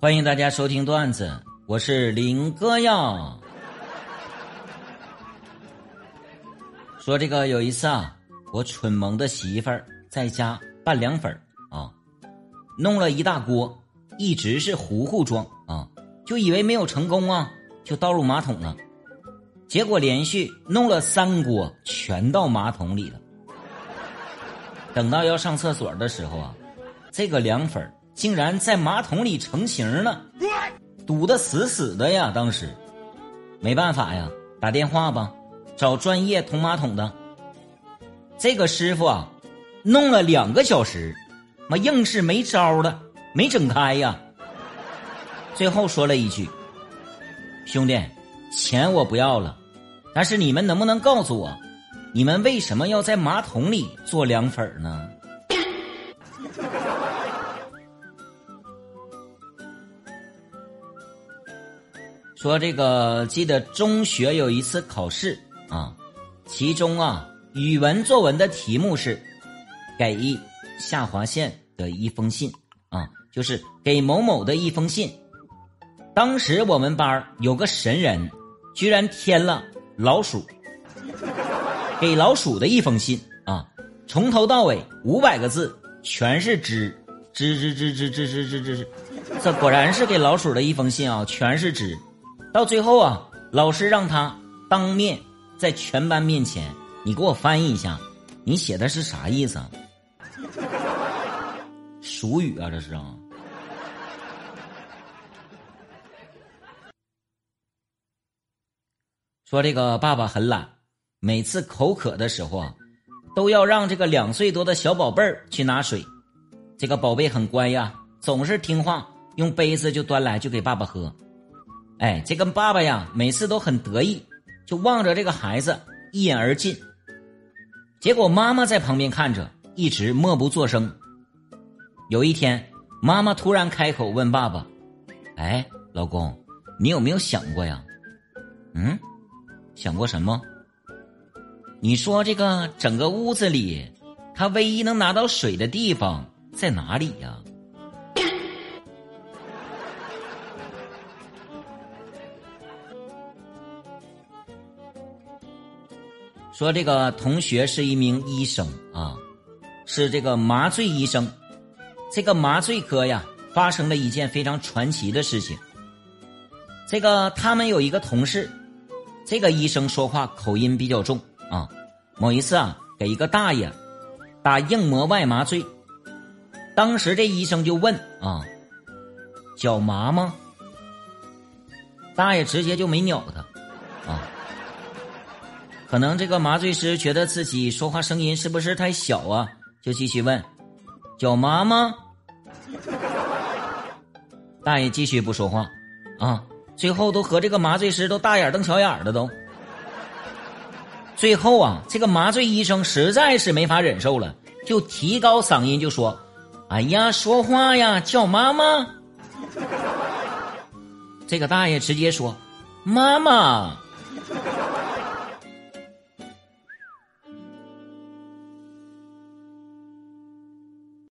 欢迎大家收听段子，我是林哥呀。说这个有一次啊，我蠢萌的媳妇儿在家拌凉粉啊，弄了一大锅，一直是糊糊状啊，就以为没有成功啊，就倒入马桶了。结果连续弄了三锅，全到马桶里了。等到要上厕所的时候啊，这个凉粉竟然在马桶里成型了，堵得死死的呀！当时没办法呀，打电话吧，找专业通马桶的。这个师傅啊，弄了两个小时，妈硬是没招了，没整开呀。最后说了一句：“兄弟，钱我不要了，但是你们能不能告诉我，你们为什么要在马桶里做凉粉呢？”说这个，记得中学有一次考试啊，其中啊，语文作文的题目是“给下划线的一封信”啊，就是给某某的一封信。当时我们班有个神人，居然添了老鼠，给老鼠的一封信啊，从头到尾五百个字，全是吱吱吱吱吱吱吱吱吱，这果然是给老鼠的一封信啊，全是吱。到最后啊，老师让他当面在全班面前，你给我翻译一下，你写的是啥意思？啊？俗语啊，这是啊。说这个爸爸很懒，每次口渴的时候啊，都要让这个两岁多的小宝贝儿去拿水。这个宝贝很乖呀，总是听话，用杯子就端来就给爸爸喝。哎，这个爸爸呀，每次都很得意，就望着这个孩子一饮而尽。结果妈妈在旁边看着，一直默不作声。有一天，妈妈突然开口问爸爸：“哎，老公，你有没有想过呀？嗯，想过什么？你说这个整个屋子里，他唯一能拿到水的地方在哪里呀？” 说这个同学是一名医生啊，是这个麻醉医生。这个麻醉科呀，发生了一件非常传奇的事情。这个他们有一个同事，这个医生说话口音比较重啊。某一次啊，给一个大爷打硬膜外麻醉，当时这医生就问啊：“脚麻吗？”大爷直接就没鸟他。啊可能这个麻醉师觉得自己说话声音是不是太小啊？就继续问：“脚麻吗？”大爷继续不说话，啊，最后都和这个麻醉师都大眼瞪小眼的都。最后啊，这个麻醉医生实在是没法忍受了，就提高嗓音就说：“哎呀，说话呀，叫妈妈。”这个大爷直接说：“妈妈。”